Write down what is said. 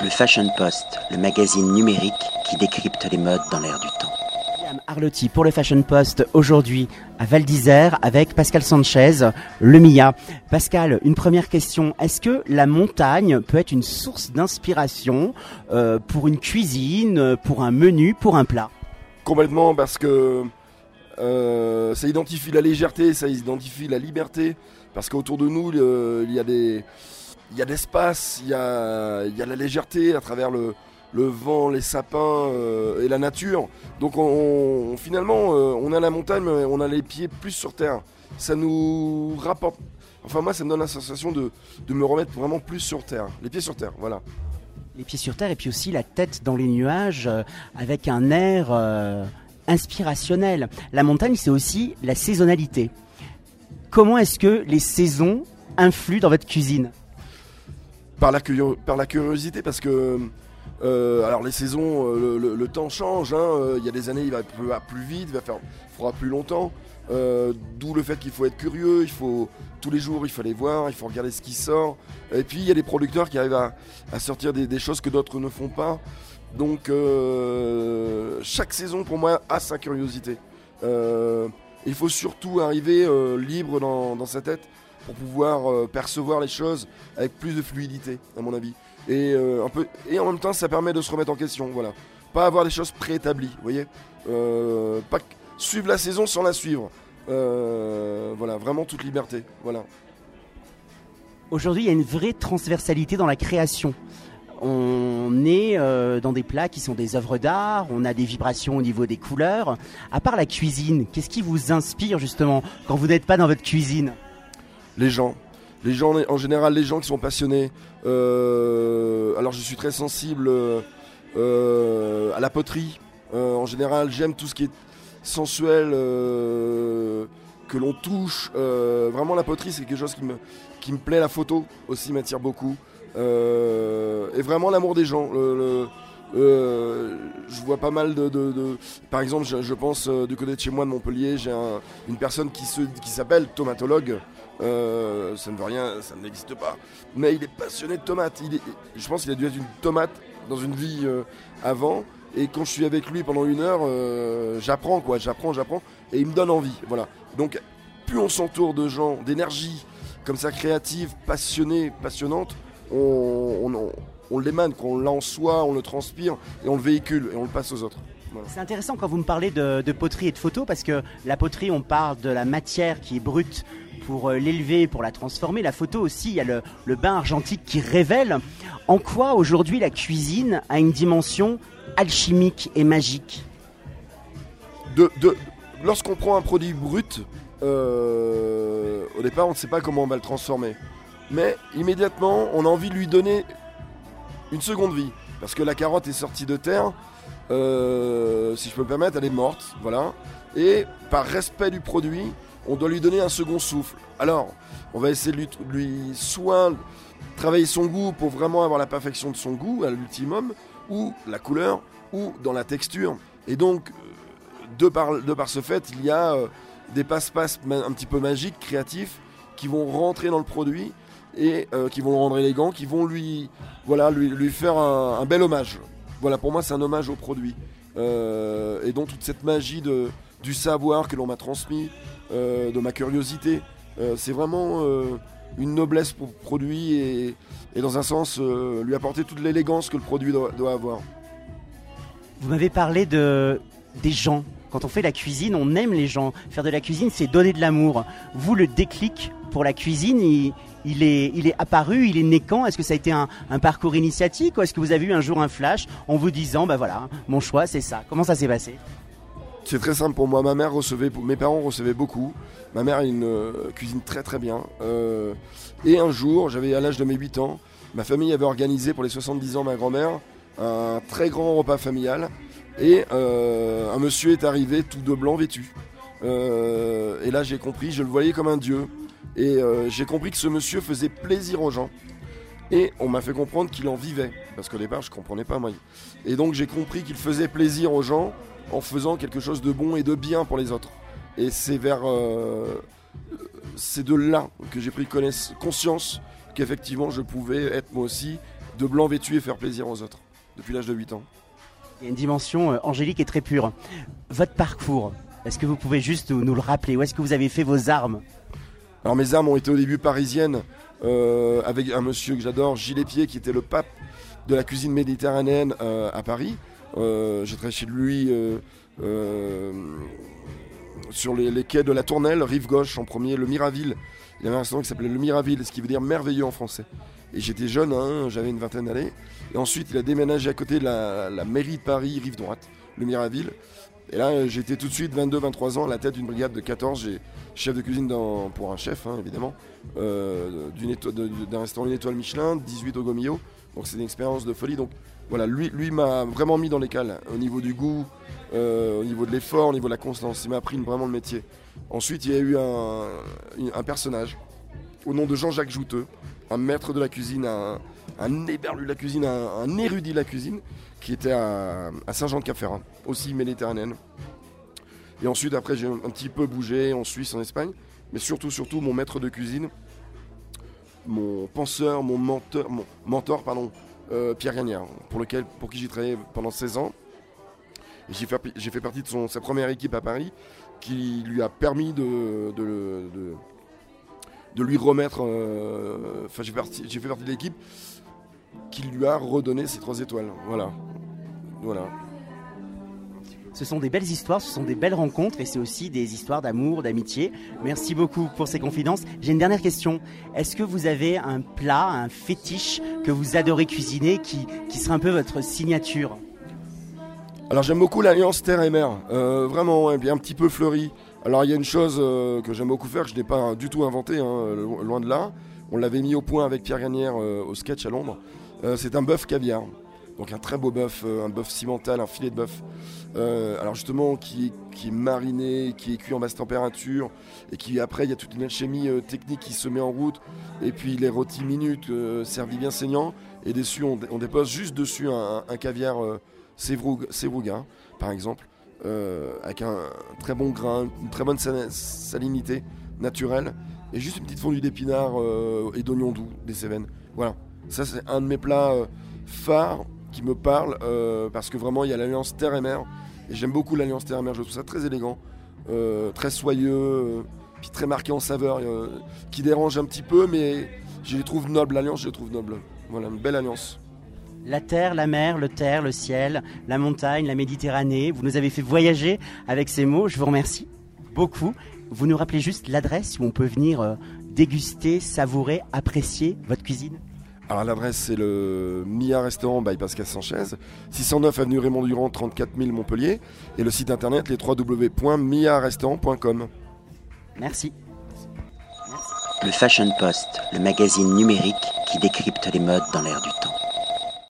Le Fashion Post, le magazine numérique qui décrypte les modes dans l'air du temps. Madame Arlotti pour le Fashion Post aujourd'hui à Val d'Isère avec Pascal Sanchez, le MIA. Pascal, une première question. Est-ce que la montagne peut être une source d'inspiration euh, pour une cuisine, pour un menu, pour un plat? Complètement parce que euh, ça identifie la légèreté, ça identifie la liberté. Parce qu'autour de nous, euh, il y a des, il y a l'espace, il y a, la légèreté à travers le, vent, les sapins euh, et la nature. Donc on, finalement, euh, on a la montagne, mais on a les pieds plus sur terre. Ça nous rapporte. Enfin moi, ça me donne la sensation de, me remettre vraiment plus sur terre. Les pieds sur terre, voilà. Les pieds sur terre et puis aussi la tête dans les nuages euh, avec un air inspirationnel. La montagne, c'est aussi la saisonnalité. Comment est-ce que les saisons influent dans votre cuisine? Par la, curiosité parce que euh, alors les saisons, euh, le, temps change. hein, euh, Il y a des années, il va pleuvoir plus vite, il va faire froid plus longtemps. D'où le fait qu'il faut être curieux. Il faut tous les jours, il faut aller voir, il faut regarder ce qui sort. Et puis il y a des producteurs qui arrivent à, sortir des, choses que d'autres ne font pas. Donc chaque saison pour moi a sa curiosité. Il faut surtout arriver libre dans sa tête pour pouvoir euh, percevoir les choses avec plus de fluidité, à mon avis. Et, euh, un peu, et en même temps, ça permet de se remettre en question. Voilà. Pas avoir des choses préétablies, vous voyez Euh, Pas suivre la saison sans la suivre. Voilà, vraiment toute liberté. Voilà. Aujourd'hui, il y a une vraie transversalité dans la création. On est dans des plats qui sont des œuvres d'art, on a des vibrations au niveau des couleurs. À part la cuisine, qu'est-ce qui vous inspire justement quand vous n'êtes pas dans votre cuisine? Les gens. Les gens, en général, les gens qui sont passionnés. Euh, alors, je suis très sensible euh, euh, à la poterie. En général, j'aime tout ce qui est sensuel, que l'on touche. Vraiment, la poterie, c'est quelque chose qui me, plaît. La photo aussi m'attire beaucoup. Et vraiment, l'amour des gens. Je vois pas mal de, par exemple je, pense du côté de chez moi de Montpellier j'ai un- une personne qui s'appelle tomatologue euh, ça ne veut rien, ça n'existe pas. Mais il est passionné de tomates. Je pense qu'il a dû être une tomate dans une vie euh, avant. Et quand je suis avec lui pendant une heure, euh, j'apprends quoi, j'apprends, j'apprends. Et il me donne envie. Voilà. Donc, plus on s'entoure de gens, d'énergie comme ça, créative, passionnée, passionnante, on, on, l'émane, qu'on l'a en on le transpire et on le véhicule et on le passe aux autres. Voilà. C'est intéressant quand vous me parlez de, de poterie et de photo parce que la poterie, on parle de la matière qui est brute pour euh, l'élever, pour la transformer. La photo aussi, il y a le, le bain argentique qui révèle en quoi aujourd'hui la cuisine a une dimension alchimique et magique. de, de- lorsqu'on prend un produit brut, euh, au départ, on ne sait pas comment on va le transformer. Mais immédiatement, on a envie de lui donner une seconde vie. Parce que la carotte est sortie de terre, euh, si je peux me permettre, elle est morte. Voilà. Et par respect du produit, on doit lui donner un second souffle. Alors, on va essayer de lui, soit travailler son goût pour vraiment avoir la perfection de son goût à l'ultimum, ou la couleur, ou dans la texture. Et donc, de par, de par ce fait, il y a euh, des passe-passe un petit peu magiques, créatifs, qui vont rentrer dans le produit et euh, qui vont le rendre élégant, qui vont lui, voilà, lui, faire un bel hommage. Voilà, pour moi, c'est un hommage au produit. Euh, et donc, toute cette magie du savoir que l'on m'a transmis, euh, de ma curiosité, euh, c'est vraiment une noblesse pour le produit et, dans un sens, lui apporter toute l'élégance que le produit doit- doit avoir. Vous m'avez parlé de des gens. Quand on fait la cuisine, on aime les gens. Faire de la cuisine, c'est donner de l'amour. Vous, le déclic pour la cuisine, il, est, apparu, il est né quand? Est-ce que ça a été un, parcours initiatique ou est-ce que vous avez eu un jour un flash en vous disant, bah voilà, mon choix, c'est ça? Comment ça s'est passé? C'est très simple pour moi. Ma mère recevait, mes parents recevaient beaucoup. Ma mère euh, cuisine très très bien. Euh, et un jour, j'avais à l'âge de mes 8 ans, ma famille avait organisé pour les 70 ans ma grand-mère un très grand repas familial. Et euh, un monsieur est arrivé tout de blanc vêtu. Euh, et là, j'ai compris, je le voyais comme un dieu. Et euh, j'ai compris que ce monsieur faisait plaisir aux gens. Et on m'a fait comprendre qu'il en vivait. Parce qu'au départ, je comprenais pas, moi. Et donc, j'ai compris qu'il faisait plaisir aux gens en faisant quelque chose de bon et de bien pour les autres. Et c'est vers euh, c'est de là que j'ai pris conscience qu'effectivement je pouvais être moi aussi de blanc vêtu et faire plaisir aux autres, depuis l'âge de 8 ans. Il y a une dimension angélique et très pure. Votre parcours, est-ce que vous pouvez juste nous le rappeler Où est-ce que vous avez fait vos armes Alors mes armes ont été au début parisiennes, euh, avec un monsieur que j'adore, Gilles Épier, qui était le pape de la cuisine méditerranéenne euh, à Paris. J'ai travaillé chez lui sur les, quais de la Tournelle, rive gauche en premier, le Miraville. Il y avait un restaurant qui s'appelait le Miraville, ce qui veut dire merveilleux en français. Et j'étais jeune, hein, j'avais une vingtaine d'années. Et ensuite, il a déménagé à côté de la, mairie de Paris, rive droite, le Miraville. Et là, j'étais tout de suite 22-23 ans à la tête d'une brigade de 14. J'ai chef de cuisine pour un chef, hein, évidemment, euh, d'un restaurant une étoile Michelin, 18 au Gomio. Donc c'est une expérience de folie. Donc voilà, lui, m'a vraiment mis dans les cales au niveau du goût, euh, au niveau de l'effort, au niveau de la constance. Il m'a appris vraiment le métier. Ensuite, il y a eu un, personnage au nom de Jean-Jacques Jouteux, un maître de la cuisine, un éberlu de la cuisine, un, érudit de la cuisine, qui était à, Saint-Jean-de-Cap-Ferrat, aussi méditerranéenne. Et ensuite, après, j'ai un, petit peu bougé en Suisse, en Espagne, mais surtout, surtout, mon maître de cuisine, mon penseur, mon mentor, mon mentor, pardon, euh, Pierre Gagnard, pour, lequel, pour qui j'ai travaillé pendant 16 ans. J'ai fait, fait, partie de son, sa première équipe à Paris, qui lui a permis de, lui remettre. Euh, enfin, j'ai fait partie de l'équipe lui a redonné ses trois étoiles. Voilà. Voilà. Ce sont des belles histoires, ce sont des belles rencontres et c'est aussi des histoires d'amour, d'amitié. Merci beaucoup pour ces confidences. J'ai une dernière question. Est-ce que vous avez un plat, un fétiche que vous adorez cuisiner qui, qui serait un peu votre signature? Alors j'aime beaucoup l'alliance terre et mer. Euh, vraiment, bien un petit peu fleuri. Alors il y a une chose euh, que j'aime beaucoup faire, que je n'ai pas du tout inventé, hein, loin de là. On l'avait mis au point avec Pierre Gagnère euh, au sketch à Londres. C'est un bœuf caviar. Donc un très beau bœuf, un bœuf cimental, un filet de bœuf. Euh, alors justement qui est, mariné, qui est cuit en basse température, et qui après il y a toute une alchimie euh, technique qui se met en route, et puis les rôtis minutes euh, servis bien saignants, et dessus on, dépose juste dessus un, caviar Sévrouga par exemple, avec un, très bon grain, une très bonne salinité naturelle, et juste une petite fondue d'épinards et d'oignons doux, des Cévennes. Voilà, ça c'est un de mes plats phares qui me parle parce que vraiment il y a l'alliance terre et mer et j'aime beaucoup l'Alliance Terre-Mer, je trouve ça très élégant, euh, très soyeux, euh, puis très marqué en saveur, euh, qui dérange un petit peu, mais je les trouve nobles. L'Alliance, je les trouve nobles. Voilà, une belle alliance. La terre, la mer, le terre, le ciel, la montagne, la Méditerranée. Vous nous avez fait voyager avec ces mots. Je vous remercie beaucoup. Vous nous rappelez juste l'adresse où on peut venir déguster, savourer, apprécier votre cuisine? Alors l'adresse c'est le Mia Restaurant by Pascal Sanchez, 609 avenue Raymond Durand, 34 000 Montpellier, et le site internet les www.miarestaurant.com. Merci. Le Fashion Post, le magazine numérique qui décrypte les modes dans l'air du temps.